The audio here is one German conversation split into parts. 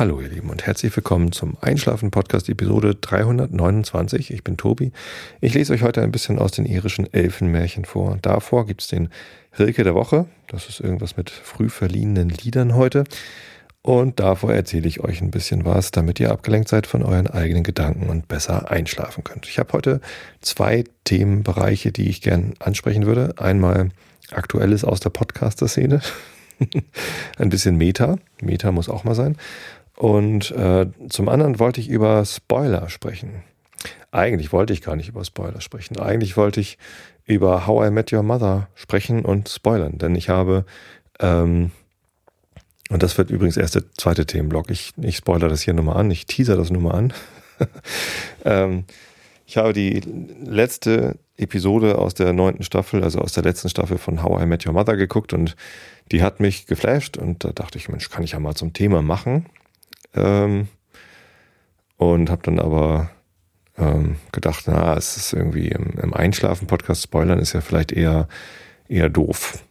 Hallo ihr Lieben und herzlich willkommen zum Einschlafen Podcast Episode 329. Ich bin Tobi. Ich lese euch heute ein bisschen aus den irischen Elfenmärchen vor. Davor gibt es den Rilke der Woche. Das ist irgendwas mit früh verliehenen Liedern heute. Und davor erzähle ich euch ein bisschen was, damit ihr abgelenkt seid von euren eigenen Gedanken und besser einschlafen könnt. Ich habe heute zwei Themenbereiche, die ich gern ansprechen würde. Einmal Aktuelles aus der Podcaster-Szene. ein bisschen Meta. Meta muss auch mal sein. Und äh, zum anderen wollte ich über Spoiler sprechen. Eigentlich wollte ich gar nicht über Spoiler sprechen. Eigentlich wollte ich über How I Met Your Mother sprechen und spoilern, denn ich habe, ähm, und das wird übrigens erst der zweite Themenblock, ich, ich spoilere das hier nur mal an, ich teaser das nur mal an. ähm, ich habe die letzte Episode aus der neunten Staffel, also aus der letzten Staffel von How I Met Your Mother geguckt und die hat mich geflasht und da dachte ich, Mensch, kann ich ja mal zum Thema machen. Ähm, und habe dann aber ähm, gedacht, na, es ist irgendwie im, im Einschlafen-Podcast spoilern ist ja vielleicht eher, eher doof.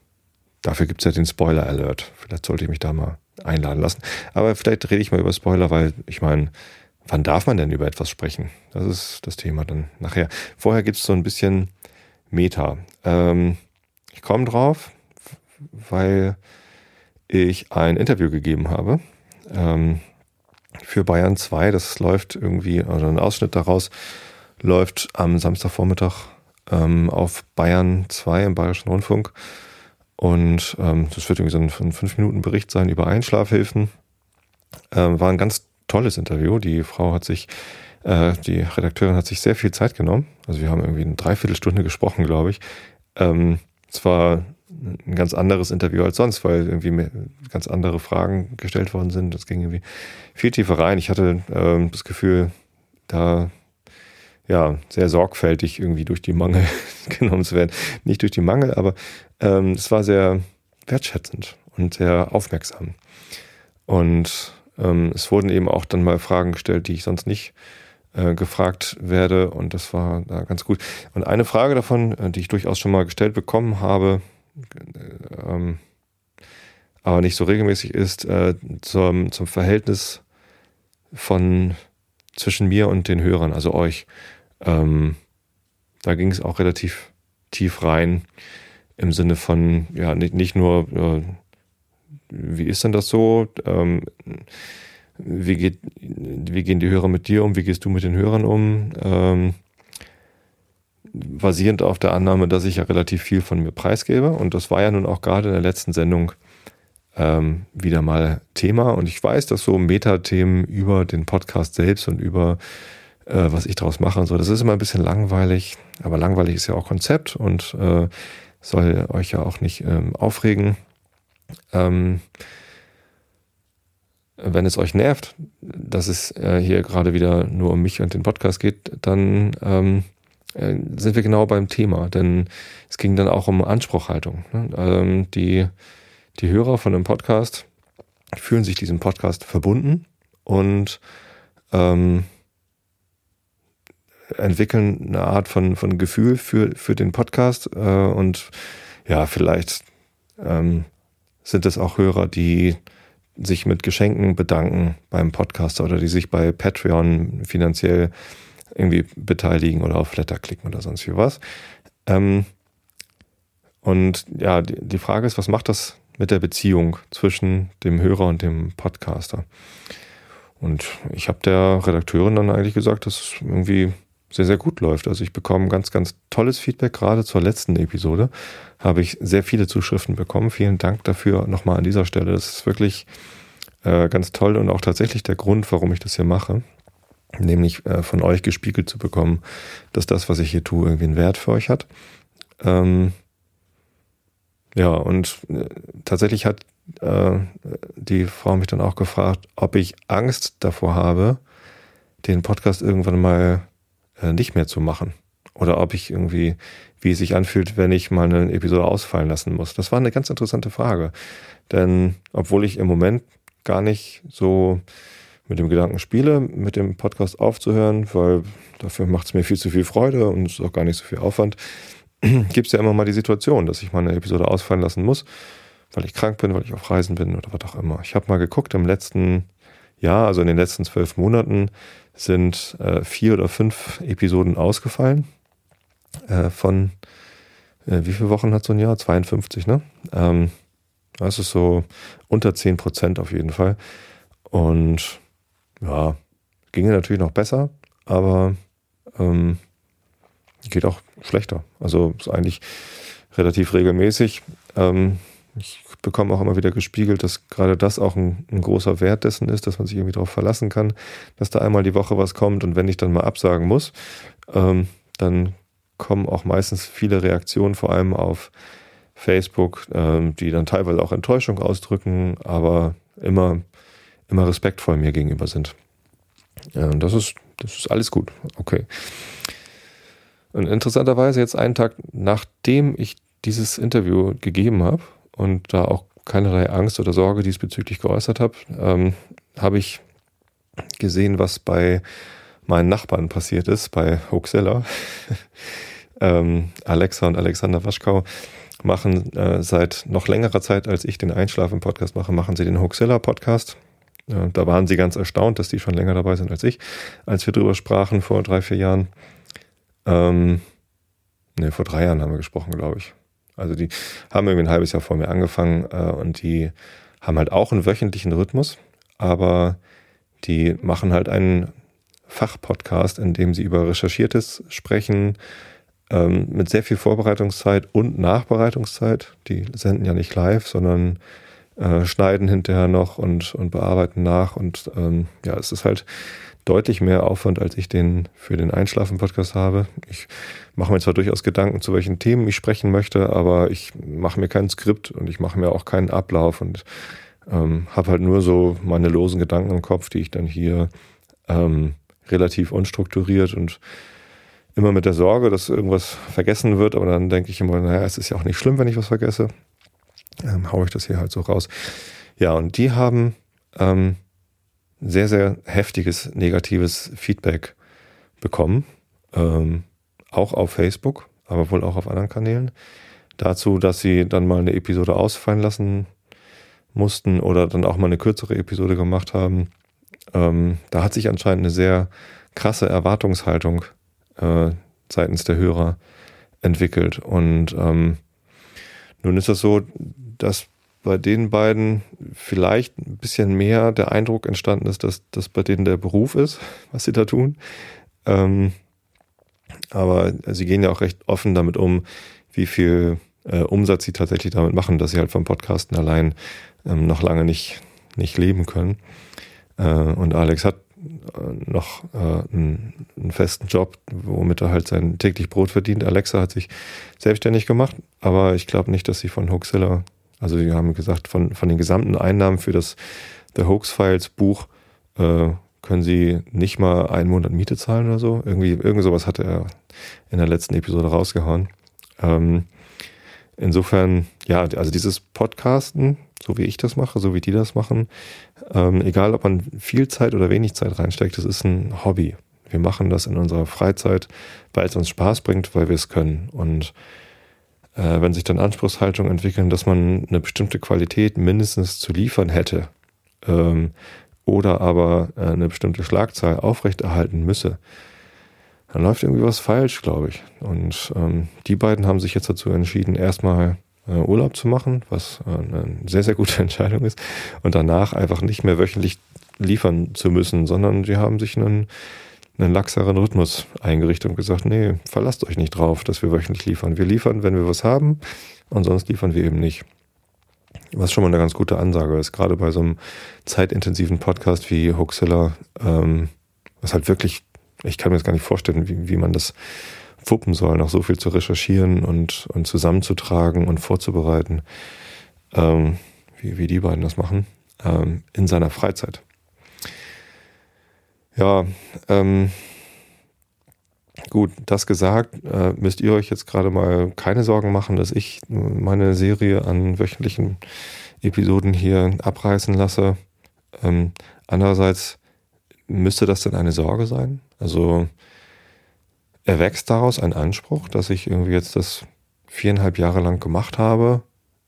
Dafür gibt's ja den Spoiler-Alert. Vielleicht sollte ich mich da mal einladen lassen. Aber vielleicht rede ich mal über Spoiler, weil ich meine, wann darf man denn über etwas sprechen? Das ist das Thema dann nachher. Vorher gibt's so ein bisschen Meta. Ähm, ich komme drauf, weil ich ein Interview gegeben habe. Ähm, für Bayern 2. Das läuft irgendwie, also ein Ausschnitt daraus läuft am Samstagvormittag ähm, auf Bayern 2 im Bayerischen Rundfunk. Und ähm, das wird irgendwie so ein, ein 5-Minuten-Bericht sein über Einschlafhilfen. Ähm, war ein ganz tolles Interview. Die Frau hat sich, äh, die Redakteurin hat sich sehr viel Zeit genommen. Also wir haben irgendwie eine Dreiviertelstunde gesprochen, glaube ich. Ähm, es war ein ganz anderes Interview als sonst, weil irgendwie ganz andere Fragen gestellt worden sind. Das ging irgendwie viel tiefer rein. Ich hatte ähm, das Gefühl, da ja sehr sorgfältig irgendwie durch die Mangel genommen zu werden. Nicht durch die Mangel, aber ähm, es war sehr wertschätzend und sehr aufmerksam. Und ähm, es wurden eben auch dann mal Fragen gestellt, die ich sonst nicht äh, gefragt werde und das war da ganz gut. Und eine Frage davon, äh, die ich durchaus schon mal gestellt bekommen habe, ähm, aber nicht so regelmäßig ist, äh, zum, zum Verhältnis von zwischen mir und den Hörern, also euch. Ähm, da ging es auch relativ tief rein im Sinne von, ja, nicht, nicht nur, äh, wie ist denn das so? Ähm, wie, geht, wie gehen die Hörer mit dir um? Wie gehst du mit den Hörern um? Ähm, basierend auf der Annahme, dass ich ja relativ viel von mir preisgebe. Und das war ja nun auch gerade in der letzten Sendung ähm, wieder mal Thema. Und ich weiß, dass so Metathemen über den Podcast selbst und über äh, was ich daraus mache und so, das ist immer ein bisschen langweilig. Aber langweilig ist ja auch Konzept und äh, soll euch ja auch nicht ähm, aufregen. Ähm, wenn es euch nervt, dass es äh, hier gerade wieder nur um mich und den Podcast geht, dann ähm, äh, sind wir genau beim Thema, denn es ging dann auch um Anspruchhaltung. Ne? Ähm, die, die Hörer von dem Podcast fühlen sich diesem Podcast verbunden und ähm, entwickeln eine Art von, von Gefühl für, für den Podcast äh, und ja, vielleicht ähm, sind es auch Hörer, die sich mit Geschenken bedanken beim Podcaster oder die sich bei Patreon finanziell irgendwie beteiligen oder auf Flatter klicken oder sonst wie was. Ähm, und ja, die, die Frage ist, was macht das mit der Beziehung zwischen dem Hörer und dem Podcaster? Und ich habe der Redakteurin dann eigentlich gesagt, dass es irgendwie sehr, sehr gut läuft. Also ich bekomme ganz, ganz tolles Feedback. Gerade zur letzten Episode habe ich sehr viele Zuschriften bekommen. Vielen Dank dafür nochmal an dieser Stelle. Das ist wirklich äh, ganz toll und auch tatsächlich der Grund, warum ich das hier mache nämlich äh, von euch gespiegelt zu bekommen, dass das, was ich hier tue, irgendwie einen Wert für euch hat. Ähm, ja, und äh, tatsächlich hat äh, die Frau mich dann auch gefragt, ob ich Angst davor habe, den Podcast irgendwann mal äh, nicht mehr zu machen. Oder ob ich irgendwie, wie es sich anfühlt, wenn ich mal eine Episode ausfallen lassen muss. Das war eine ganz interessante Frage. Denn obwohl ich im Moment gar nicht so mit dem Gedanken spiele, mit dem Podcast aufzuhören, weil dafür macht es mir viel zu viel Freude und es ist auch gar nicht so viel Aufwand, gibt es ja immer mal die Situation, dass ich mal eine Episode ausfallen lassen muss, weil ich krank bin, weil ich auf Reisen bin oder was auch immer. Ich habe mal geguckt, im letzten ja, also in den letzten zwölf Monaten sind äh, vier oder fünf Episoden ausgefallen. Äh, von äh, wie viele Wochen hat so ein Jahr? 52, ne? Ähm, das ist so unter 10 Prozent auf jeden Fall. Und ja, ginge natürlich noch besser, aber ähm, geht auch schlechter. Also ist eigentlich relativ regelmäßig. Ähm, ich bekomme auch immer wieder gespiegelt, dass gerade das auch ein, ein, großer Wert dessen ist, dass man sich irgendwie darauf verlassen kann, dass da einmal die Woche was kommt und wenn ich dann mal absagen muss, ähm, dann kommen auch meistens viele Reaktionen, vor allem auf Facebook, ähm, die dann teilweise auch Enttäuschung ausdrücken, aber immer, immer respektvoll mir gegenüber sind. Und das ist, das ist alles gut. Okay. Und interessanterweise jetzt einen Tag nachdem ich dieses Interview gegeben habe und da auch keinerlei Angst oder Sorge diesbezüglich geäußert habe, ähm, habe ich gesehen, was bei meinen Nachbarn passiert ist, bei Hoaxilla. ähm, Alexa und Alexander Waschkau machen äh, seit noch längerer Zeit, als ich den Einschlafen-Podcast mache, machen sie den Hoaxilla-Podcast. Da waren sie ganz erstaunt, dass die schon länger dabei sind als ich, als wir drüber sprachen vor drei, vier Jahren. Ähm, ne, vor drei Jahren haben wir gesprochen, glaube ich. Also die haben irgendwie ein halbes Jahr vor mir angefangen äh, und die haben halt auch einen wöchentlichen Rhythmus, aber die machen halt einen Fachpodcast, in dem sie über Recherchiertes sprechen, ähm, mit sehr viel Vorbereitungszeit und Nachbereitungszeit. Die senden ja nicht live, sondern äh, schneiden hinterher noch und, und bearbeiten nach. Und ähm, ja, es ist halt deutlich mehr Aufwand, als ich den für den Einschlafen-Podcast habe. Ich mache mir zwar durchaus Gedanken, zu welchen Themen ich sprechen möchte, aber ich mache mir kein Skript und ich mache mir auch keinen Ablauf und ähm, habe halt nur so meine losen Gedanken im Kopf, die ich dann hier ähm, relativ unstrukturiert und immer mit der Sorge, dass irgendwas vergessen wird, aber dann denke ich immer, naja, es ist ja auch nicht schlimm, wenn ich was vergesse. Ähm, haue ich das hier halt so raus. Ja, und die haben ähm, sehr, sehr heftiges negatives Feedback bekommen. Ähm, auch auf Facebook, aber wohl auch auf anderen Kanälen. Dazu, dass sie dann mal eine Episode ausfallen lassen mussten oder dann auch mal eine kürzere Episode gemacht haben. Ähm, da hat sich anscheinend eine sehr krasse Erwartungshaltung äh, seitens der Hörer entwickelt. Und ähm, nun ist das so, dass bei den beiden vielleicht ein bisschen mehr der Eindruck entstanden ist, dass das bei denen der Beruf ist, was sie da tun. Ähm, aber sie gehen ja auch recht offen damit um, wie viel äh, Umsatz sie tatsächlich damit machen, dass sie halt vom Podcasten allein ähm, noch lange nicht, nicht leben können. Äh, und Alex hat noch äh, einen, einen, festen Job, womit er halt sein täglich Brot verdient. Alexa hat sich selbstständig gemacht, aber ich glaube nicht, dass sie von Hoaxilla also die haben gesagt, von, von den gesamten Einnahmen für das The Hoax Files Buch äh, können sie nicht mal einen Monat Miete zahlen oder so. Irgendwie, irgend sowas hat er in der letzten Episode rausgehauen. Ähm, insofern, ja, also dieses Podcasten, so wie ich das mache, so wie die das machen, ähm, egal ob man viel Zeit oder wenig Zeit reinsteckt, das ist ein Hobby. Wir machen das in unserer Freizeit, weil es uns Spaß bringt, weil wir es können. Und äh, wenn sich dann Anspruchshaltungen entwickeln, dass man eine bestimmte Qualität mindestens zu liefern hätte ähm, oder aber äh, eine bestimmte Schlagzahl aufrechterhalten müsse, dann läuft irgendwie was falsch, glaube ich. Und ähm, die beiden haben sich jetzt dazu entschieden, erstmal äh, Urlaub zu machen, was äh, eine sehr, sehr gute Entscheidung ist, und danach einfach nicht mehr wöchentlich liefern zu müssen, sondern sie haben sich einen einen laxeren Rhythmus eingerichtet und gesagt, nee, verlasst euch nicht drauf, dass wir wöchentlich liefern. Wir liefern, wenn wir was haben und sonst liefern wir eben nicht. Was schon mal eine ganz gute Ansage ist, gerade bei so einem zeitintensiven Podcast wie Hoaxilla, ähm, was halt wirklich, ich kann mir das gar nicht vorstellen, wie, wie man das wuppen soll, noch so viel zu recherchieren und, und zusammenzutragen und vorzubereiten, ähm, wie, wie die beiden das machen, ähm, in seiner Freizeit. Ja, ähm, gut, das gesagt, äh, müsst ihr euch jetzt gerade mal keine Sorgen machen, dass ich meine Serie an wöchentlichen Episoden hier abreißen lasse. Ähm, andererseits müsste das denn eine Sorge sein? Also erwächst daraus ein Anspruch, dass ich irgendwie jetzt das viereinhalb Jahre lang gemacht habe,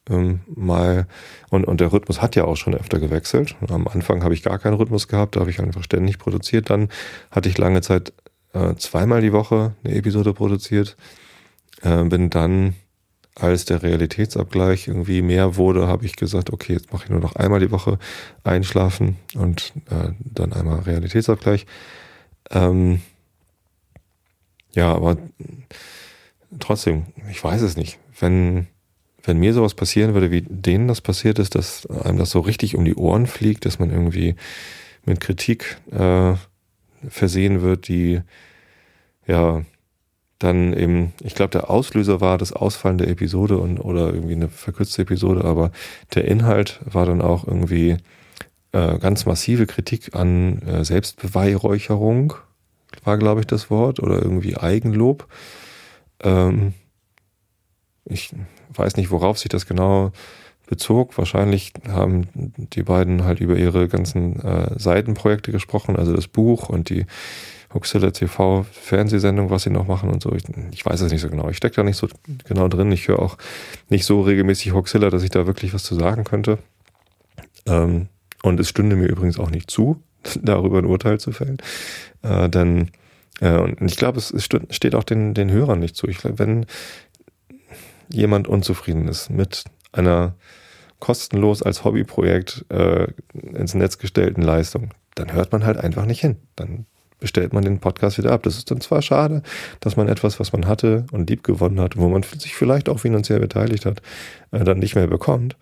ähm, mal, und, und der Rhythmus hat ja auch schon öfter gewechselt. Am Anfang habe ich gar keinen Rhythmus gehabt, da habe ich einfach ständig produziert. Dann hatte ich lange Zeit äh, zweimal die Woche eine Episode produziert. Äh, bin dann, als der Realitätsabgleich irgendwie mehr wurde, habe ich gesagt, okay, jetzt mache ich nur noch einmal die Woche einschlafen und äh, dann einmal Realitätsabgleich. Ähm, ja, aber trotzdem, ich weiß es nicht. Wenn wenn mir sowas passieren würde, wie denen das passiert ist, dass einem das so richtig um die Ohren fliegt, dass man irgendwie mit Kritik äh, versehen wird, die ja dann eben, ich glaube, der Auslöser war das Ausfallen der Episode und oder irgendwie eine verkürzte Episode, aber der Inhalt war dann auch irgendwie äh, ganz massive Kritik an äh, Selbstbeweihräucherung, war, glaube ich, das Wort, oder irgendwie Eigenlob. Ähm, ich weiß nicht, worauf sich das genau bezog. Wahrscheinlich haben die beiden halt über ihre ganzen äh, Seitenprojekte gesprochen, also das Buch und die Huxilla TV Fernsehsendung, was sie noch machen und so. Ich, ich weiß es nicht so genau. Ich stecke da nicht so genau drin. Ich höre auch nicht so regelmäßig Huxilla, dass ich da wirklich was zu sagen könnte. Ähm, und es stünde mir übrigens auch nicht zu, darüber ein Urteil zu fällen. Äh, denn äh, und ich glaube, es, es steht auch den, den Hörern nicht zu. Ich, wenn jemand unzufrieden ist mit einer kostenlos als Hobbyprojekt äh, ins Netz gestellten Leistung, dann hört man halt einfach nicht hin. Dann bestellt man den Podcast wieder ab. Das ist dann zwar schade, dass man etwas, was man hatte und lieb gewonnen hat, wo man sich vielleicht auch finanziell beteiligt hat, äh, dann nicht mehr bekommt.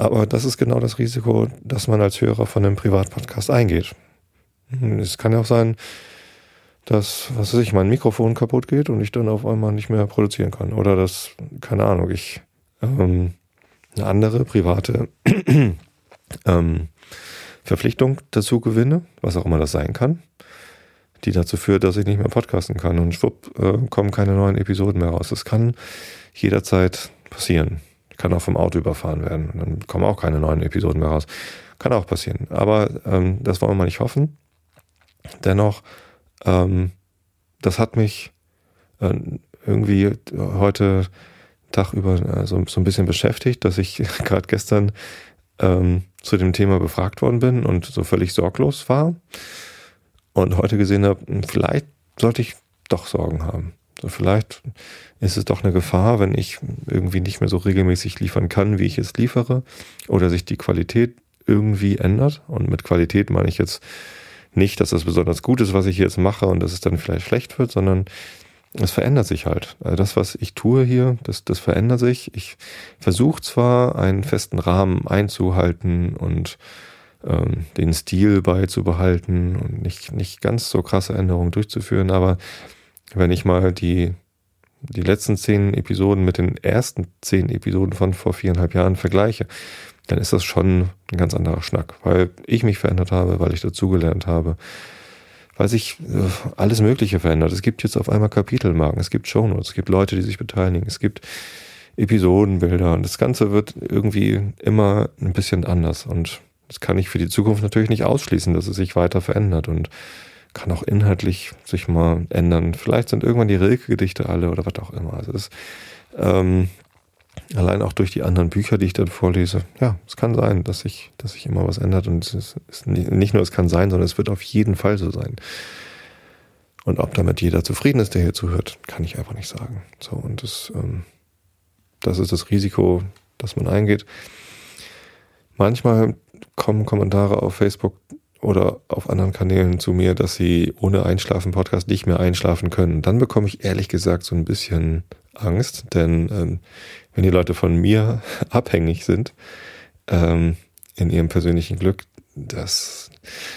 Aber das ist genau das Risiko, dass man als Hörer von einem Privatpodcast eingeht. Es kann ja auch sein, dass, was weiß ich, mein Mikrofon kaputt geht und ich dann auf einmal nicht mehr produzieren kann. Oder dass, keine Ahnung, ich ähm, eine andere private ähm, Verpflichtung dazu gewinne, was auch immer das sein kann, die dazu führt, dass ich nicht mehr podcasten kann und schwupp äh, kommen keine neuen Episoden mehr raus. Das kann jederzeit passieren. Kann auch vom Auto überfahren werden. Und dann kommen auch keine neuen Episoden mehr raus. Kann auch passieren. Aber ähm, das wollen wir mal nicht hoffen. Dennoch ähm, das hat mich äh, irgendwie heute Tag über äh, so, so ein bisschen beschäftigt, dass ich gerade gestern ähm, zu dem Thema befragt worden bin und so völlig sorglos war und heute gesehen habe, hm, vielleicht sollte ich doch Sorgen haben. Vielleicht ist es doch eine Gefahr, wenn ich irgendwie nicht mehr so regelmäßig liefern kann, wie ich es liefere, oder sich die Qualität irgendwie ändert. Und mit Qualität meine ich jetzt nicht, dass das besonders gut ist, was ich jetzt mache und dass es dann vielleicht schlecht wird, sondern es verändert sich halt. Also das, was ich tue hier, das, das verändert sich. Ich versuche zwar einen festen Rahmen einzuhalten und ähm, den Stil beizubehalten und nicht, nicht ganz so krasse Änderungen durchzuführen, aber wenn ich mal die, die letzten zehn Episoden mit den ersten zehn Episoden von vor viereinhalb Jahren vergleiche, dann ist das schon ein ganz anderer Schnack, weil ich mich verändert habe, weil ich dazugelernt habe, weil sich äh, alles Mögliche verändert. Es gibt jetzt auf einmal Kapitelmarken, es gibt Shownotes, es gibt Leute, die sich beteiligen, es gibt Episodenbilder und das Ganze wird irgendwie immer ein bisschen anders und das kann ich für die Zukunft natürlich nicht ausschließen, dass es sich weiter verändert und kann auch inhaltlich sich mal ändern. Vielleicht sind irgendwann die Rilke-Gedichte alle oder was auch immer. Also das ähm, Allein auch durch die anderen Bücher, die ich dann vorlese. Ja, es kann sein, dass sich, dass sich immer was ändert. Und es ist nicht nur, es kann sein, sondern es wird auf jeden Fall so sein. Und ob damit jeder zufrieden ist, der hier zuhört, kann ich einfach nicht sagen. So, und das, ähm, das ist das Risiko, das man eingeht. Manchmal kommen Kommentare auf Facebook oder auf anderen Kanälen zu mir, dass sie ohne Einschlafen-Podcast nicht mehr einschlafen können. Dann bekomme ich ehrlich gesagt so ein bisschen Angst, denn ähm, wenn die Leute von mir abhängig sind ähm, in ihrem persönlichen Glück, das,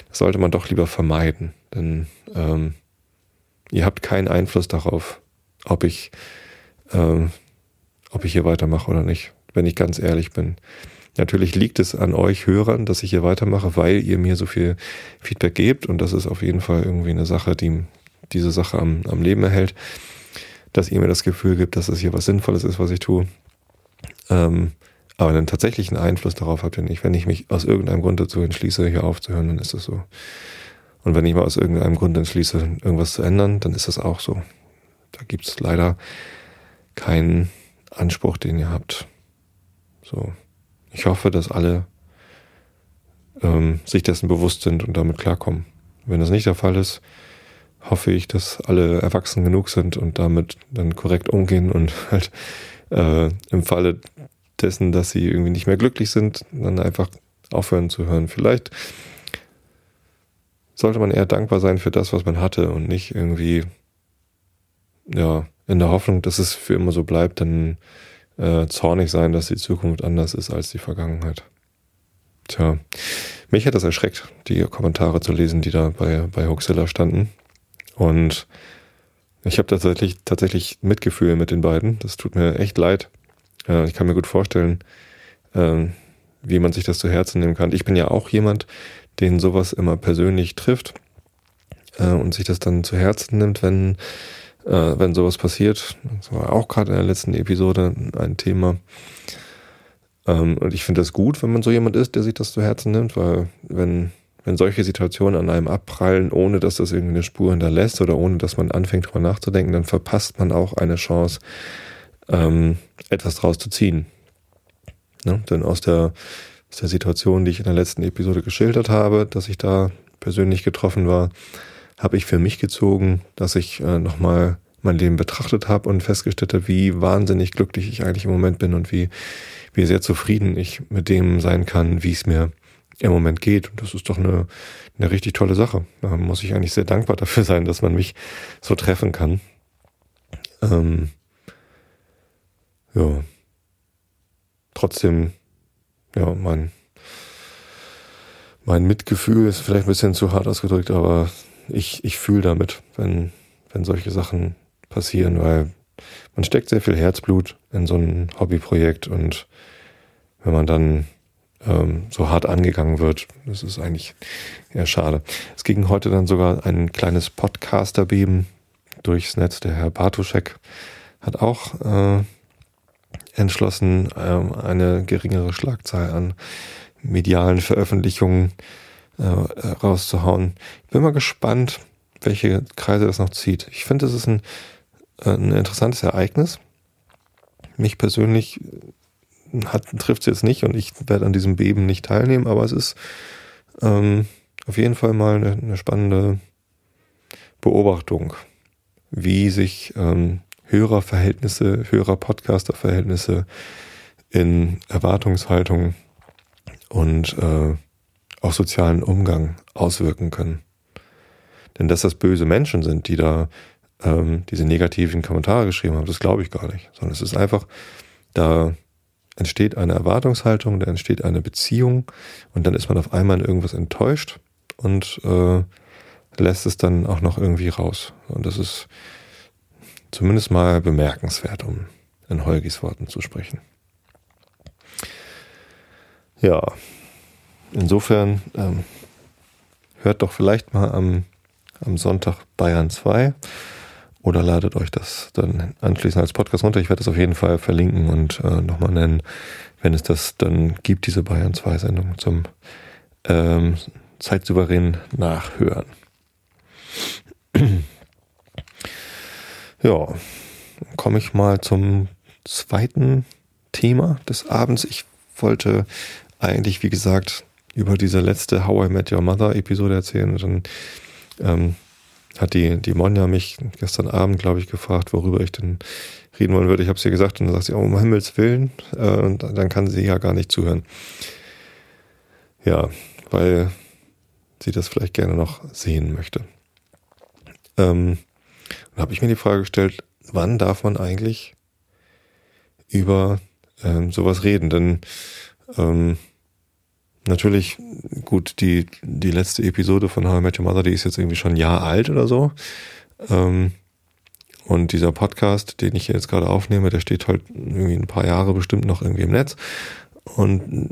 das sollte man doch lieber vermeiden, denn ähm, ihr habt keinen Einfluss darauf, ob ich, ähm, ob ich hier weitermache oder nicht, wenn ich ganz ehrlich bin. Natürlich liegt es an euch Hörern, dass ich hier weitermache, weil ihr mir so viel Feedback gebt und das ist auf jeden Fall irgendwie eine Sache, die diese Sache am, am Leben erhält dass ihr mir das Gefühl gibt, dass es hier was Sinnvolles ist, was ich tue. Ähm, aber einen tatsächlichen Einfluss darauf habt ihr nicht. Wenn ich mich aus irgendeinem Grund dazu entschließe, hier aufzuhören, dann ist das so. Und wenn ich mal aus irgendeinem Grund entschließe, irgendwas zu ändern, dann ist das auch so. Da gibt es leider keinen Anspruch, den ihr habt. So, ich hoffe, dass alle ähm, sich dessen bewusst sind und damit klarkommen. Wenn das nicht der Fall ist, hoffe ich, dass alle erwachsen genug sind und damit dann korrekt umgehen und halt äh, im Falle dessen, dass sie irgendwie nicht mehr glücklich sind, dann einfach aufhören zu hören. Vielleicht sollte man eher dankbar sein für das, was man hatte und nicht irgendwie, ja, in der Hoffnung, dass es für immer so bleibt, dann äh, zornig sein, dass die Zukunft anders ist als die Vergangenheit. Tja, mich hat das erschreckt, die Kommentare zu lesen, die da bei, bei Hoaxilla standen. Und ich habe tatsächlich, tatsächlich Mitgefühl mit den beiden. Das tut mir echt leid. Äh, ich kann mir gut vorstellen, äh, wie man sich das zu Herzen nehmen kann. Ich bin ja auch jemand, den sowas immer persönlich trifft äh, und sich das dann zu Herzen nimmt, wenn, äh, wenn sowas passiert. Das war auch gerade in der letzten Episode ein Thema. Ähm, und ich finde das gut, wenn man so jemand ist, der sich das zu Herzen nimmt, weil wenn, wenn solche Situationen an einem abprallen, ohne dass das irgendwie eine Spur hinterlässt oder ohne dass man anfängt drüber nachzudenken, dann verpasst man auch eine Chance, ähm, etwas draus zu ziehen. Ne? Denn aus der, aus der Situation, die ich in der letzten Episode geschildert habe, dass ich da persönlich getroffen war, habe ich für mich gezogen, dass ich äh, nochmal mein Leben betrachtet habe und festgestellt habe, wie wahnsinnig glücklich ich eigentlich im Moment bin und wie, wie sehr zufrieden ich mit dem sein kann, wie es mir im Moment geht. Und das ist doch eine, eine richtig tolle Sache. Da muss ich eigentlich sehr dankbar dafür sein, dass man mich so treffen kann. Ähm, ja. Trotzdem, ja, mein, mein Mitgefühl ist vielleicht ein bisschen zu hart ausgedrückt, aber ich, ich fühle damit, wenn, wenn solche Sachen passieren, weil man steckt sehr viel Herzblut in so ein Hobbyprojekt und wenn man dann ähm, so hart angegangen wird, das ist eigentlich eher schade. Es ging heute dann sogar ein kleines Podcasterbeben durchs Netz. Der Herr Bartoschek hat auch äh, entschlossen, äh, eine geringere Schlagzahl an medialen Veröffentlichungen äh, rauszuhauen. Ich bin mal gespannt, welche Kreise das noch zieht. Ich finde, es ist ein ein interessantes Ereignis. Mich persönlich trifft es jetzt nicht und ich werde an diesem Beben nicht teilnehmen, aber es ist ähm, auf jeden Fall mal eine, eine spannende Beobachtung, wie sich ähm, Hörerverhältnisse, Hörer-Podcaster-Verhältnisse in Erwartungshaltung und äh, auch sozialen Umgang auswirken können. Denn dass das böse Menschen sind, die da ähm, diese negativen Kommentare geschrieben haben. Das glaube ich gar nicht. Sondern es ist einfach, da entsteht eine Erwartungshaltung, da entsteht eine Beziehung und dann ist man auf einmal in irgendwas enttäuscht und äh, lässt es dann auch noch irgendwie raus. Und das ist zumindest mal bemerkenswert, um in Holgis Worten zu sprechen. Ja, insofern ähm, hört doch vielleicht mal am, am Sonntag Bayern 2 oder ladet euch das dann anschließend als Podcast runter. Ich werde das auf jeden Fall verlinken und äh, nochmal nennen, wenn es das dann gibt, diese Bayern 2 Sendung zum ähm, zeitsouverän nachhören. ja, komme ich mal zum zweiten Thema des Abends. Ich wollte eigentlich, wie gesagt, über diese letzte How I Met Your Mother Episode erzählen und dann ähm, hat die, die Monja mich gestern Abend, glaube ich, gefragt, worüber ich denn reden wollen würde. Ich habe es ihr gesagt und dann sagt sie, oh, um Himmels Willen, äh, und dann kann sie ja gar nicht zuhören. Ja, weil sie das vielleicht gerne noch sehen möchte. Ähm, dann habe ich mir die Frage gestellt, wann darf man eigentlich über ähm, sowas reden? Denn ähm, natürlich, gut, die, die letzte Episode von How I Met Your Mother, die ist jetzt irgendwie schon ein Jahr alt oder so. Ähm, und dieser Podcast, den ich jetzt gerade aufnehme, der steht halt irgendwie ein paar Jahre bestimmt noch irgendwie im Netz. Und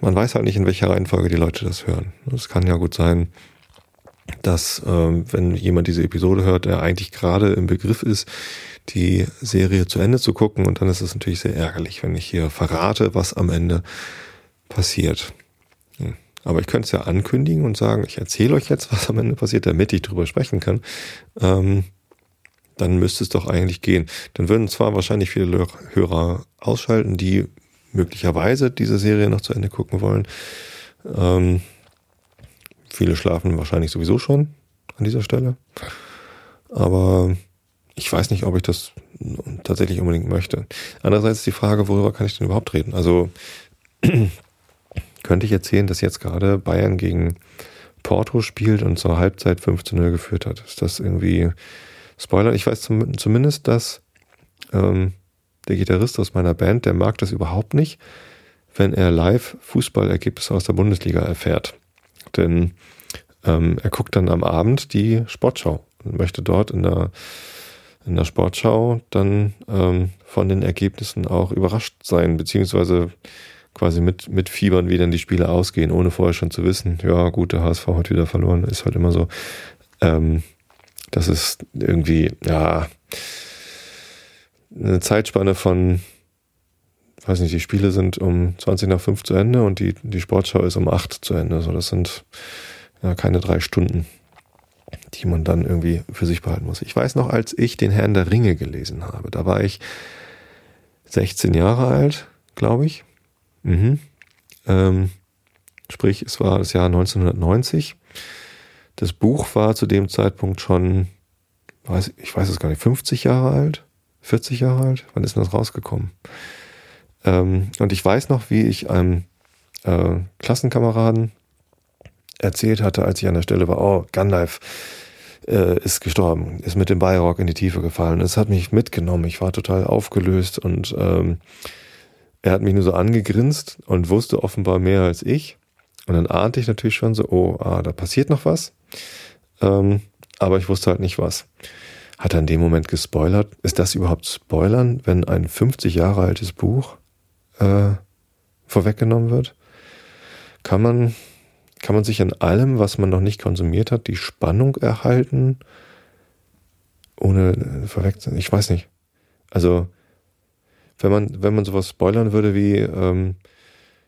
man weiß halt nicht, in welcher Reihenfolge die Leute das hören. Es kann ja gut sein, dass ähm, wenn jemand diese Episode hört, der eigentlich gerade im Begriff ist, die Serie zu Ende zu gucken. Und dann ist es natürlich sehr ärgerlich, wenn ich hier verrate, was am Ende passiert. Aber ich könnte es ja ankündigen und sagen, ich erzähle euch jetzt, was am Ende passiert, damit ich drüber sprechen kann. Ähm, dann müsste es doch eigentlich gehen. Dann würden zwar wahrscheinlich viele Hörer ausschalten, die möglicherweise diese Serie noch zu Ende gucken wollen. Ähm, viele schlafen wahrscheinlich sowieso schon an dieser Stelle. Aber ich weiß nicht, ob ich das tatsächlich unbedingt möchte. Andererseits ist die Frage, worüber kann ich denn überhaupt reden? Also könnte ich erzählen, dass jetzt gerade Bayern gegen Porto spielt und zur Halbzeit 5 zu 0 geführt hat. Ist das irgendwie Spoiler? Ich weiß zum, zumindest, dass ähm, der Gitarrist aus meiner Band, der mag das überhaupt nicht, wenn er live Fußballergebnisse aus der Bundesliga erfährt. Denn ähm, er guckt dann am Abend die Sportschau und möchte dort in der, in der Sportschau dann ähm, von den Ergebnissen auch überrascht sein, beziehungsweise quasi mit, mit Fiebern, wie dann die Spiele ausgehen, ohne vorher schon zu wissen, ja gut, der HSV hat wieder verloren, ist halt immer so. Ähm, das ist irgendwie, ja, eine Zeitspanne von, weiß nicht, die Spiele sind um 20 nach 5 zu Ende und die, die Sportschau ist um 8 zu Ende. So, das sind ja keine drei Stunden, die man dann irgendwie für sich behalten muss. Ich weiß noch, als ich den Herrn der Ringe gelesen habe, da war ich 16 Jahre alt, glaube ich. Mhm. Ähm, sprich, es war das Jahr 1990. Das Buch war zu dem Zeitpunkt schon, weiß, ich weiß es gar nicht, 50 Jahre alt, 40 Jahre alt. Wann ist denn das rausgekommen? Ähm, und ich weiß noch, wie ich einem äh, Klassenkameraden erzählt hatte, als ich an der Stelle war, oh, Gandalf äh, ist gestorben, ist mit dem Bayrock in die Tiefe gefallen. Es hat mich mitgenommen. Ich war total aufgelöst und ähm, er hat mich nur so angegrinst und wusste offenbar mehr als ich. Und dann ahnte ich natürlich schon so, oh, ah, da passiert noch was. Ähm, aber ich wusste halt nicht was. Hat er in dem Moment gespoilert? Ist das überhaupt Spoilern, wenn ein 50 Jahre altes Buch äh, vorweggenommen wird? Kann man, kann man sich an allem, was man noch nicht konsumiert hat, die Spannung erhalten, ohne äh, vorweg, ich weiß nicht. Also, wenn man, wenn man sowas spoilern würde wie, ähm,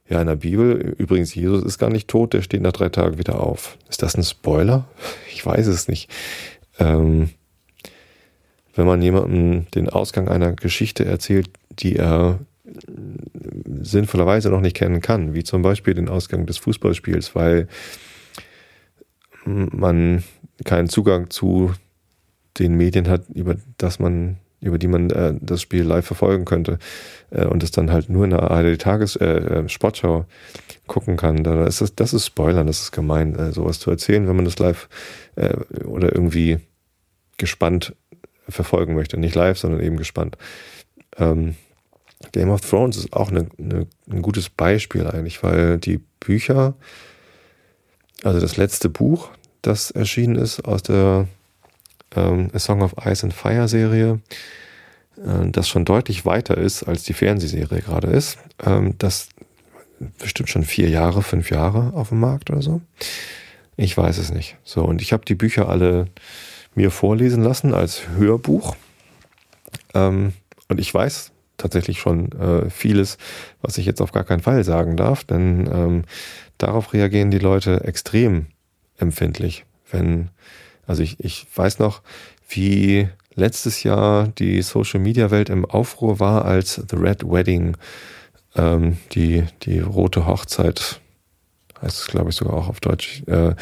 ja, in der Bibel, übrigens, Jesus ist gar nicht tot, der steht nach drei Tagen wieder auf. Ist das ein Spoiler? Ich weiß es nicht. Ähm, wenn man jemandem den Ausgang einer Geschichte erzählt, die er sinnvollerweise noch nicht kennen kann, wie zum Beispiel den Ausgang des Fußballspiels, weil man keinen Zugang zu den Medien hat, über das man über die man äh, das Spiel live verfolgen könnte äh, und es dann halt nur in der ARD Tages äh, äh, Sportschau gucken kann. Da ist das, das ist Spoilern, das ist gemein, äh, sowas zu erzählen, wenn man das live äh, oder irgendwie gespannt verfolgen möchte. Nicht live, sondern eben gespannt. Ähm, Game of Thrones ist auch eine, eine, ein gutes Beispiel eigentlich, weil die Bücher, also das letzte Buch, das erschienen ist aus der ähm, A Song of Ice and Fire Serie, äh, das schon deutlich weiter ist, als die Fernsehserie gerade ist. Ähm, das bestimmt schon vier Jahre, fünf Jahre auf dem Markt oder so. Ich weiß es nicht. So, und ich habe die Bücher alle mir vorlesen lassen als Hörbuch. Ähm, und ich weiß tatsächlich schon äh, vieles, was ich jetzt auf gar keinen Fall sagen darf, denn ähm, darauf reagieren die Leute extrem empfindlich. Wenn, also ich, ich weiß noch, wie letztes Jahr die Social Media Welt im Aufruhr war, als The Red Wedding, ähm, die, die rote Hochzeit, heißt es glaube ich sogar auch auf Deutsch, äh,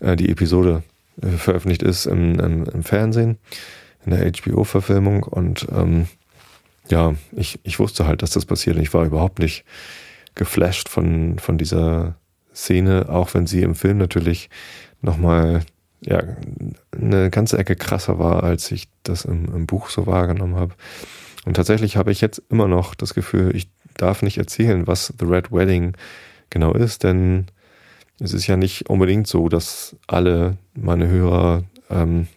äh, die Episode äh, veröffentlicht ist im, im, im, Fernsehen, in der HBO-Verfilmung. Und ähm, ja, ich, ich wusste halt, dass das passiert. Ich war überhaupt nicht geflasht von, von dieser Szene, auch wenn sie im Film natürlich nochmal ja, eine ganze Ecke krasser war, als ich das im, im Buch so wahrgenommen habe. Und tatsächlich habe ich jetzt immer noch das Gefühl, ich darf nicht erzählen, was The Red Wedding genau ist, denn es ist ja nicht unbedingt so, dass alle meine Hörer ähm,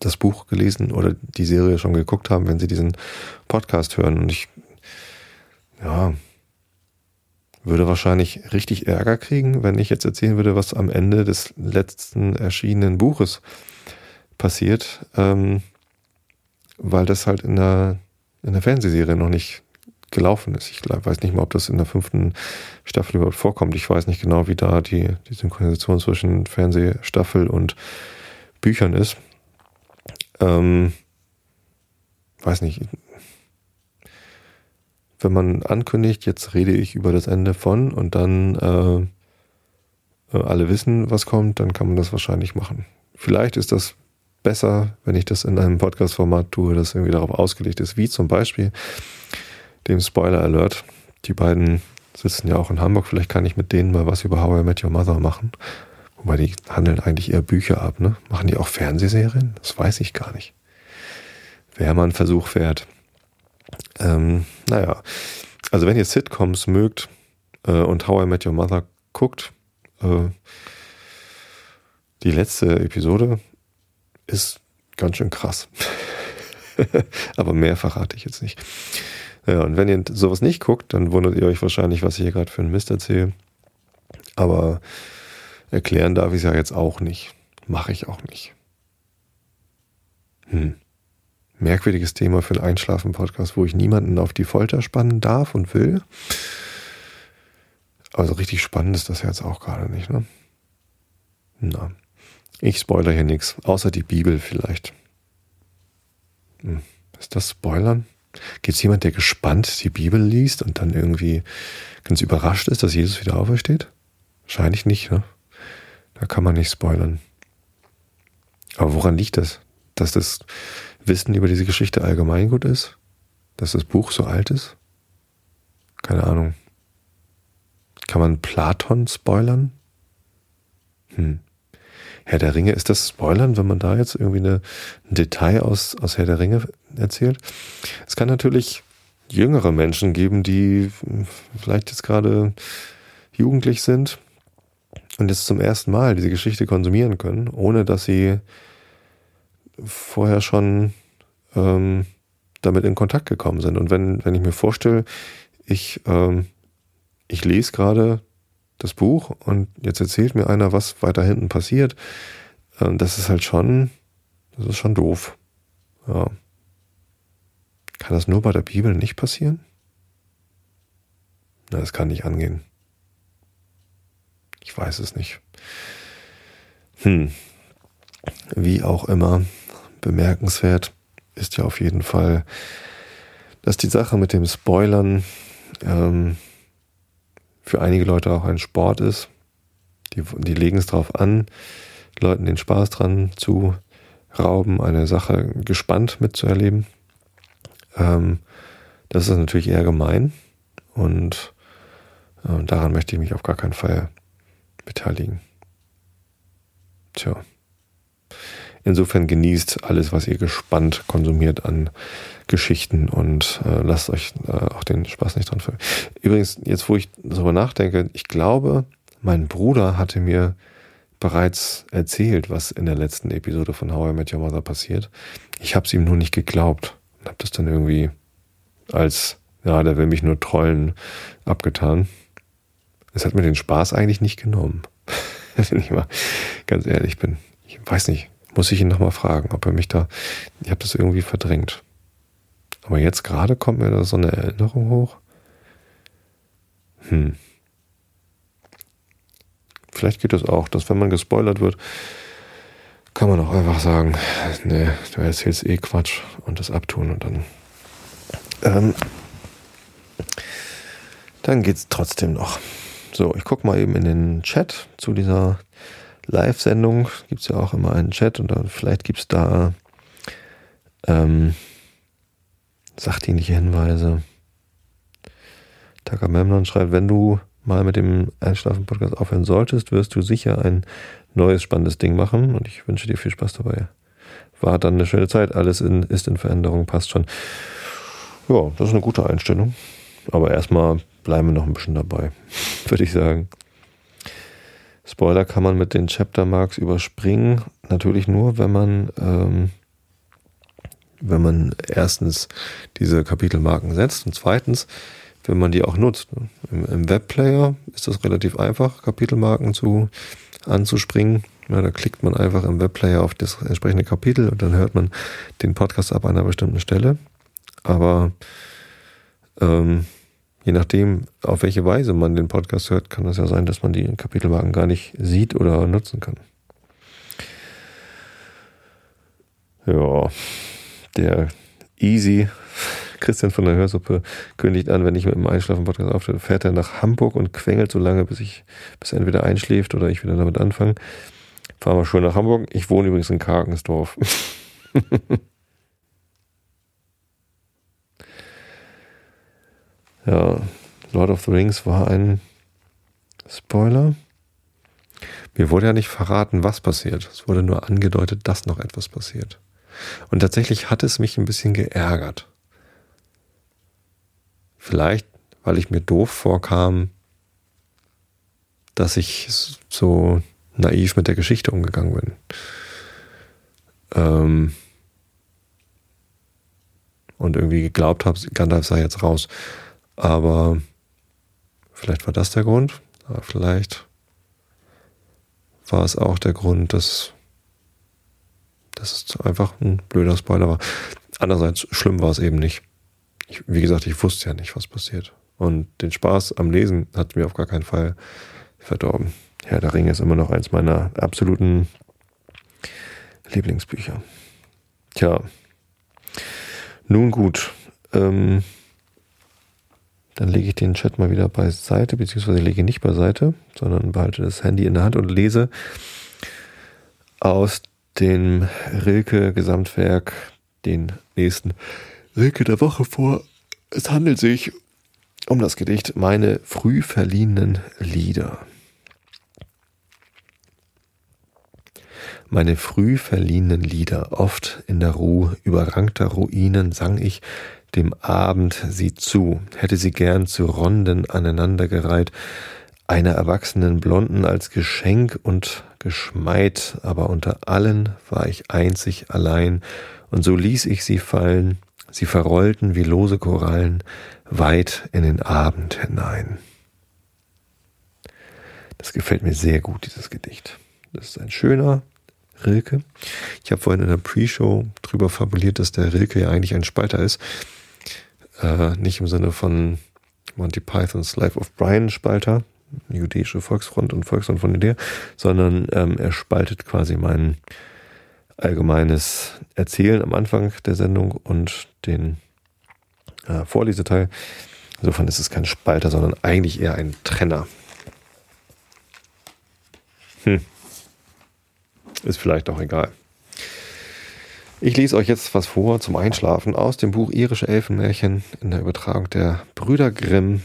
das Buch gelesen oder die Serie schon geguckt haben, wenn sie diesen Podcast hören. Und ich, ja, würde wahrscheinlich richtig Ärger kriegen, wenn ich jetzt erzählen würde, was am Ende des letzten erschienenen Buches passiert, ähm, weil das halt in der, in der Fernsehserie noch nicht gelaufen ist. Ich weiß nicht mal, ob das in der fünften Staffel überhaupt vorkommt. Ich weiß nicht genau, wie da die, die Synchronisation zwischen Fernsehstaffel und Büchern ist. Ähm, weiß nicht. Wenn man ankündigt, jetzt rede ich über das Ende von und dann äh, äh, alle wissen, was kommt, dann kann man das wahrscheinlich machen. Vielleicht ist das besser, wenn ich das in einem Podcast-Format tue, das irgendwie darauf ausgelegt ist, wie zum Beispiel dem Spoiler Alert. Die beiden sitzen ja auch in Hamburg, vielleicht kann ich mit denen mal was über How I Met Your Mother machen. Wobei die handeln eigentlich eher Bücher ab, ne? Machen die auch Fernsehserien? Das weiß ich gar nicht. Wäre mal ein Versuch wert. Ähm, naja, also wenn ihr Sitcoms mögt äh, und How I Met Your Mother guckt, äh, die letzte Episode ist ganz schön krass. Aber mehr verrate ich jetzt nicht. Ja, und wenn ihr sowas nicht guckt, dann wundert ihr euch wahrscheinlich, was ich hier gerade für einen Mist erzähle. Aber erklären darf ich es ja jetzt auch nicht. Mache ich auch nicht. Hm. Merkwürdiges Thema für einen Einschlafen-Podcast, wo ich niemanden auf die Folter spannen darf und will. Also richtig spannend ist das jetzt auch gerade nicht, ne? Na. Ich spoiler hier nichts, außer die Bibel vielleicht. Hm. Ist das Spoilern? Gibt es jemand, der gespannt die Bibel liest und dann irgendwie ganz überrascht ist, dass Jesus wieder aufersteht? Wahrscheinlich nicht, ne? Da kann man nicht spoilern. Aber woran liegt das? Dass das Wissen über diese Geschichte allgemein gut ist? Dass das Buch so alt ist? Keine Ahnung. Kann man Platon spoilern? Hm. Herr der Ringe, ist das Spoilern, wenn man da jetzt irgendwie eine, ein Detail aus, aus Herr der Ringe erzählt? Es kann natürlich jüngere Menschen geben, die vielleicht jetzt gerade jugendlich sind und jetzt zum ersten Mal diese Geschichte konsumieren können, ohne dass sie vorher schon ähm, damit in Kontakt gekommen sind. Und wenn, wenn ich mir vorstelle, ich, ähm, ich lese gerade das Buch und jetzt erzählt mir einer, was weiter hinten passiert. Ähm, das ist halt schon, das ist schon doof. Ja. Kann das nur bei der Bibel nicht passieren? Na, das kann nicht angehen. Ich weiß es nicht. Hm. Wie auch immer, bemerkenswert ist ja auf jeden Fall, dass die Sache mit dem Spoilern ähm, für einige Leute auch ein Sport ist. Die, die legen es darauf an, Leuten den Spaß dran zu rauben, eine Sache gespannt mitzuerleben. Ähm, das ist natürlich eher gemein und äh, daran möchte ich mich auf gar keinen Fall beteiligen. Tja. Insofern genießt alles, was ihr gespannt konsumiert an Geschichten und äh, lasst euch äh, auch den Spaß nicht dran fühlen. Übrigens, jetzt wo ich darüber nachdenke, ich glaube, mein Bruder hatte mir bereits erzählt, was in der letzten Episode von How I Met Your Mother passiert. Ich habe es ihm nur nicht geglaubt und habe das dann irgendwie als, ja, der will mich nur trollen, abgetan. Es hat mir den Spaß eigentlich nicht genommen. Wenn ich mal ganz ehrlich bin. Ich weiß nicht, muss ich ihn nochmal fragen, ob er mich da. Ich habe das irgendwie verdrängt. Aber jetzt gerade kommt mir da so eine Erinnerung hoch. Hm. Vielleicht geht es das auch, dass wenn man gespoilert wird, kann man auch einfach sagen, nee, du erzählst eh Quatsch und das abtun und dann. Ähm, dann geht's trotzdem noch. So, ich gucke mal eben in den Chat zu dieser Live-Sendung gibt es ja auch immer einen Chat und vielleicht gibt es da ähm, sachdienliche Hinweise. Takamemnon schreibt, wenn du mal mit dem Einschlafen-Podcast aufhören solltest, wirst du sicher ein neues spannendes Ding machen und ich wünsche dir viel Spaß dabei. War dann eine schöne Zeit, alles in, ist in Veränderung, passt schon. Ja, das ist eine gute Einstellung. Aber erstmal bleiben wir noch ein bisschen dabei, würde ich sagen. Spoiler kann man mit den Chapter Marks überspringen. Natürlich nur, wenn man, ähm, wenn man erstens diese Kapitelmarken setzt und zweitens, wenn man die auch nutzt. Im, im Webplayer ist das relativ einfach, Kapitelmarken zu, anzuspringen. Ja, da klickt man einfach im Webplayer auf das entsprechende Kapitel und dann hört man den Podcast ab einer bestimmten Stelle. Aber ähm, je nachdem, auf welche Weise man den Podcast hört, kann es ja sein, dass man die Kapitelmarken gar nicht sieht oder nutzen kann. Ja, der Easy Christian von der Hörsuppe kündigt an, wenn ich mit dem Einschlafen-Podcast auftrete, fährt er nach Hamburg und quengelt so lange, bis ich, bis er entweder einschläft oder ich wieder damit anfange. Fahren wir schon nach Hamburg. Ich wohne übrigens in Karkensdorf. ja, Lord of the Rings war ein Spoiler. Mir wurde ja nicht verraten, was passiert. Es wurde nur angedeutet, dass noch etwas passiert. Und tatsächlich hat es mich ein bisschen geärgert. Vielleicht, weil ich mir doof vorkam, dass ich so naiv mit der Geschichte umgegangen bin. Ähm und irgendwie geglaubt habe, Gandalf sei jetzt raus. Aber vielleicht war das der Grund. Aber vielleicht war es auch der Grund, dass, dass es einfach ein blöder Spoiler war. Andererseits, schlimm war es eben nicht. Ich, wie gesagt, ich wusste ja nicht, was passiert. Und den Spaß am Lesen hat mir auf gar keinen Fall verdorben. Herr der Ringe ist immer noch eins meiner absoluten Lieblingsbücher. Tja, nun gut. Ähm, dann lege ich den Chat mal wieder beiseite, beziehungsweise lege nicht beiseite, sondern behalte das Handy in der Hand und lese aus dem Rilke Gesamtwerk den nächsten Rilke der Woche vor. Es handelt sich um das Gedicht Meine früh verliehenen Lieder. Meine früh verliehenen Lieder, oft in der Ruhe überrankter Ruinen, sang ich dem Abend sie zu, hätte sie gern zu Ronden aneinandergereiht, einer erwachsenen Blonden als Geschenk und Geschmeid, aber unter allen war ich einzig allein, und so ließ ich sie fallen, sie verrollten wie lose Korallen weit in den Abend hinein. Das gefällt mir sehr gut, dieses Gedicht. Das ist ein schöner Rilke. Ich habe vorhin in der Pre-Show drüber fabuliert, dass der Rilke ja eigentlich ein Spalter ist. Äh, nicht im Sinne von Monty Pythons Life of Brian Spalter, jüdische Volksfront und Volksfront von Idee, sondern ähm, er spaltet quasi mein allgemeines Erzählen am Anfang der Sendung und den äh, Vorleseteil. Insofern ist es kein Spalter, sondern eigentlich eher ein Trenner. Hm. Ist vielleicht auch egal. Ich lese euch jetzt was vor zum Einschlafen aus dem Buch Irische Elfenmärchen in der Übertragung der Brüder Grimm.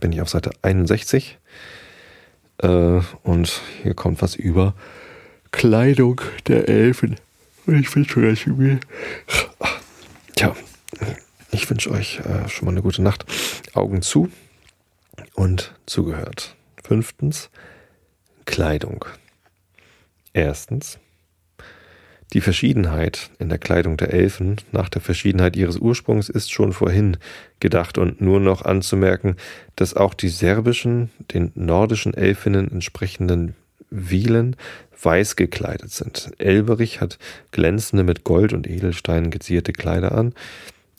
Bin ich auf Seite 61. Äh, und hier kommt was über Kleidung der Elfen. Und ich wünsche euch irgendwie. Tja, ich wünsche euch äh, schon mal eine gute Nacht. Augen zu und zugehört. Fünftens, Kleidung. Erstens, die Verschiedenheit in der Kleidung der Elfen nach der Verschiedenheit ihres Ursprungs ist schon vorhin gedacht und nur noch anzumerken, dass auch die serbischen, den nordischen Elfinnen entsprechenden Wielen weiß gekleidet sind. Elberich hat glänzende mit Gold und Edelsteinen gezierte Kleider an.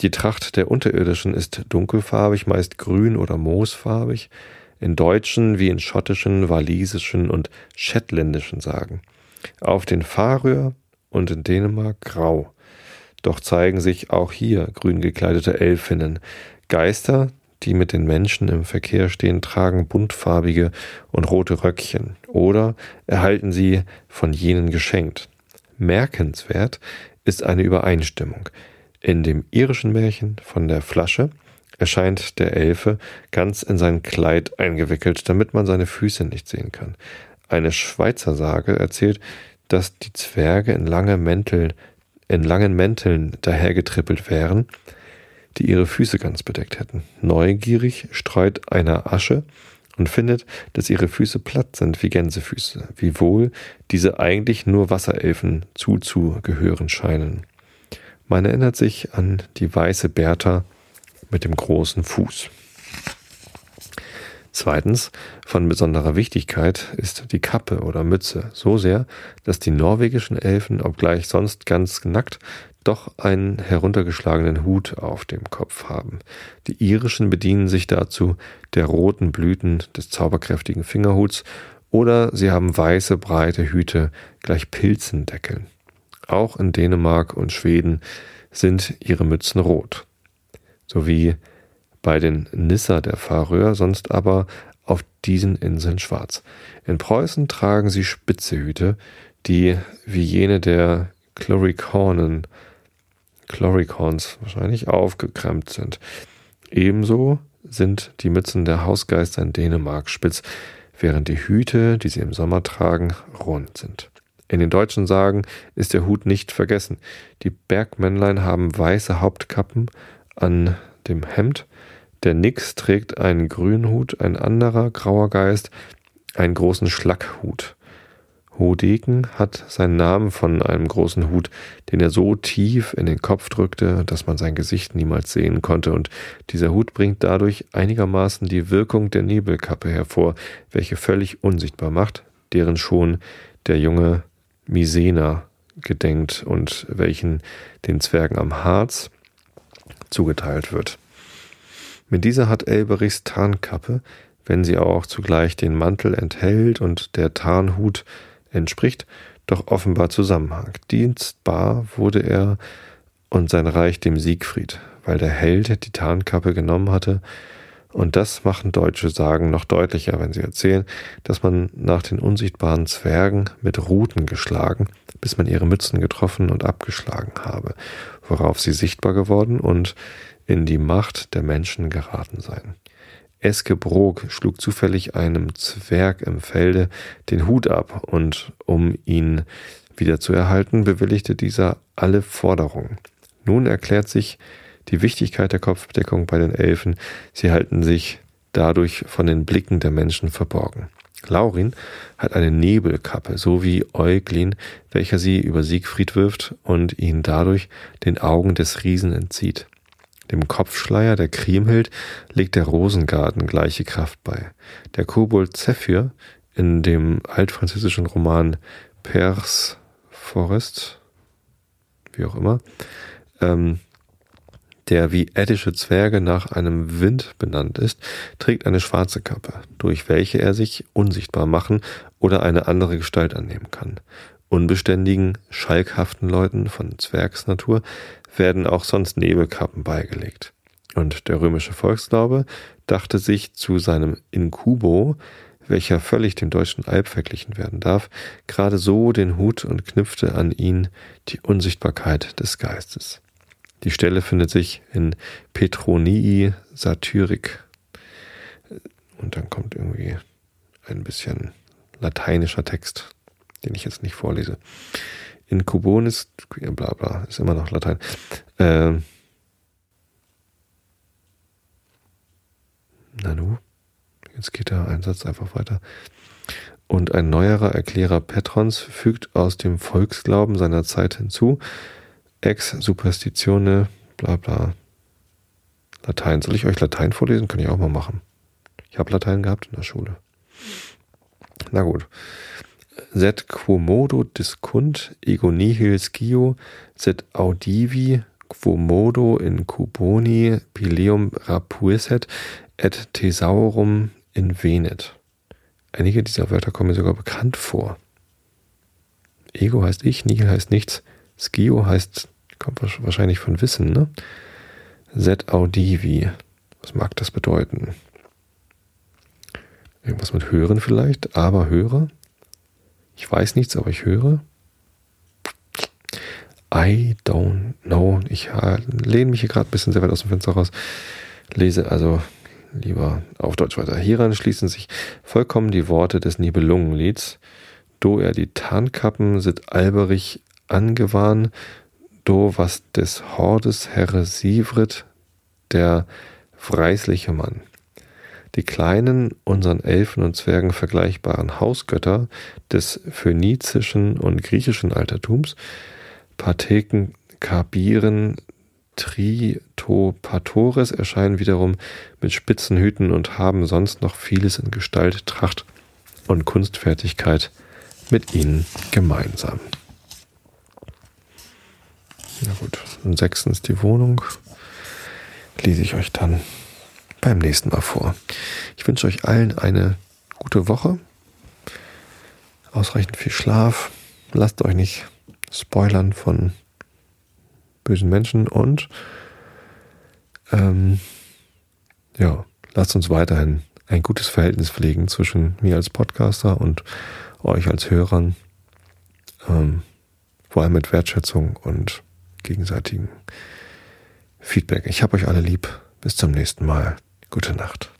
Die Tracht der Unterirdischen ist dunkelfarbig, meist grün oder moosfarbig. In deutschen wie in schottischen, walisischen und shetländischen Sagen. Auf den Färöer und in Dänemark grau. Doch zeigen sich auch hier grün gekleidete Elfinnen. Geister, die mit den Menschen im Verkehr stehen, tragen buntfarbige und rote Röckchen oder erhalten sie von jenen geschenkt. Merkenswert ist eine Übereinstimmung. In dem irischen Märchen von der Flasche erscheint der Elfe ganz in sein Kleid eingewickelt, damit man seine Füße nicht sehen kann. Eine Schweizer Sage erzählt, dass die Zwerge in, lange Mäntel, in langen Mänteln dahergetrippelt wären, die ihre Füße ganz bedeckt hätten. Neugierig streut einer Asche und findet, dass ihre Füße platt sind wie Gänsefüße, wiewohl diese eigentlich nur Wasserelfen zuzugehören scheinen. Man erinnert sich an die weiße Bertha mit dem großen Fuß. Zweitens, von besonderer Wichtigkeit ist die Kappe oder Mütze so sehr, dass die norwegischen Elfen, obgleich sonst ganz nackt, doch einen heruntergeschlagenen Hut auf dem Kopf haben. Die irischen bedienen sich dazu der roten Blüten des zauberkräftigen Fingerhuts oder sie haben weiße breite Hüte gleich Pilzendeckeln. Auch in Dänemark und Schweden sind ihre Mützen rot. sowie bei den Nisser der Färöer, sonst aber auf diesen Inseln schwarz. In Preußen tragen sie spitze Hüte, die wie jene der Chloricornen, Chloricons wahrscheinlich aufgekremmt sind. Ebenso sind die Mützen der Hausgeister in Dänemark spitz, während die Hüte, die sie im Sommer tragen, rund sind. In den deutschen Sagen ist der Hut nicht vergessen. Die Bergmännlein haben weiße Hauptkappen an dem Hemd, der Nix trägt einen grünen Hut, ein anderer grauer Geist einen großen Schlackhut. Hodeken hat seinen Namen von einem großen Hut, den er so tief in den Kopf drückte, dass man sein Gesicht niemals sehen konnte, und dieser Hut bringt dadurch einigermaßen die Wirkung der Nebelkappe hervor, welche völlig unsichtbar macht, deren schon der junge Misena gedenkt und welchen den Zwergen am Harz zugeteilt wird. Mit dieser hat Elberichs Tarnkappe, wenn sie auch zugleich den Mantel enthält und der Tarnhut entspricht, doch offenbar Zusammenhang. Dienstbar wurde er und sein Reich dem Siegfried, weil der Held die Tarnkappe genommen hatte, und das machen deutsche Sagen noch deutlicher, wenn sie erzählen, dass man nach den unsichtbaren Zwergen mit Ruten geschlagen, bis man ihre Mützen getroffen und abgeschlagen habe, worauf sie sichtbar geworden und in die Macht der Menschen geraten seien. Eske Brok schlug zufällig einem Zwerg im Felde den Hut ab und um ihn wieder zu erhalten, bewilligte dieser alle Forderungen. Nun erklärt sich die Wichtigkeit der Kopfbedeckung bei den Elfen. Sie halten sich dadurch von den Blicken der Menschen verborgen. Laurin hat eine Nebelkappe, so wie Euglin, welcher sie über Siegfried wirft und ihn dadurch den Augen des Riesen entzieht. Dem Kopfschleier der Kriemhild legt der Rosengarten gleiche Kraft bei. Der Kobold Zephyr in dem altfranzösischen Roman Pers Forest, wie auch immer, ähm, der wie eddische Zwerge nach einem Wind benannt ist, trägt eine schwarze Kappe, durch welche er sich unsichtbar machen oder eine andere Gestalt annehmen kann. Unbeständigen, schalkhaften Leuten von Zwergsnatur werden auch sonst Nebelkappen beigelegt. Und der römische Volksglaube dachte sich zu seinem Inkubo, welcher völlig dem deutschen Alp verglichen werden darf, gerade so den Hut und knüpfte an ihn die Unsichtbarkeit des Geistes. Die Stelle findet sich in Petronii Satyrik. Und dann kommt irgendwie ein bisschen lateinischer Text, den ich jetzt nicht vorlese. In Kubonis, bla bla, ist immer noch Latein. Ähm, Nanu, jetzt geht der Einsatz einfach weiter. Und ein neuerer Erklärer Petrons fügt aus dem Volksglauben seiner Zeit hinzu, Ex Superstitione, bla bla. Latein. Soll ich euch Latein vorlesen? Kann ich auch mal machen. Ich habe Latein gehabt in der Schule. Na gut. Sed quomodo discunt ego nihil scio, sed audivi quomodo in cuboni pileum rapuisset et thesaurum invenet. Einige dieser Wörter kommen mir sogar bekannt vor. Ego heißt ich, nihil heißt nichts. Skio heißt, kommt wahrscheinlich von Wissen, ne? Set audivi. Was mag das bedeuten? Irgendwas mit Hören vielleicht, aber höre. Ich weiß nichts, aber ich höre. I don't know. Ich lehne mich hier gerade ein bisschen sehr weit aus dem Fenster raus. Lese also lieber auf Deutsch weiter. Hieran schließen sich vollkommen die Worte des Nibelungenlieds. Do er die Tarnkappen sit alberich angewan, do was des Hordes Herre Sivrit, der freisliche Mann. Die kleinen, unseren Elfen und Zwergen vergleichbaren Hausgötter des phönizischen und griechischen Altertums, Patheken, Kabiren, Tritopatores erscheinen wiederum mit spitzen Hüten und haben sonst noch vieles in Gestalt, Tracht und Kunstfertigkeit mit ihnen gemeinsam. Na gut, und sechstens die Wohnung. Lese ich euch dann beim nächsten Mal vor. Ich wünsche euch allen eine gute Woche. Ausreichend viel Schlaf. Lasst euch nicht spoilern von bösen Menschen und Ähm, ja, lasst uns weiterhin ein gutes Verhältnis pflegen zwischen mir als Podcaster und euch als Hörern. Ähm, vor allem mit Wertschätzung und gegenseitigen Feedback. Ich habe euch alle lieb. Bis zum nächsten Mal. Gute Nacht.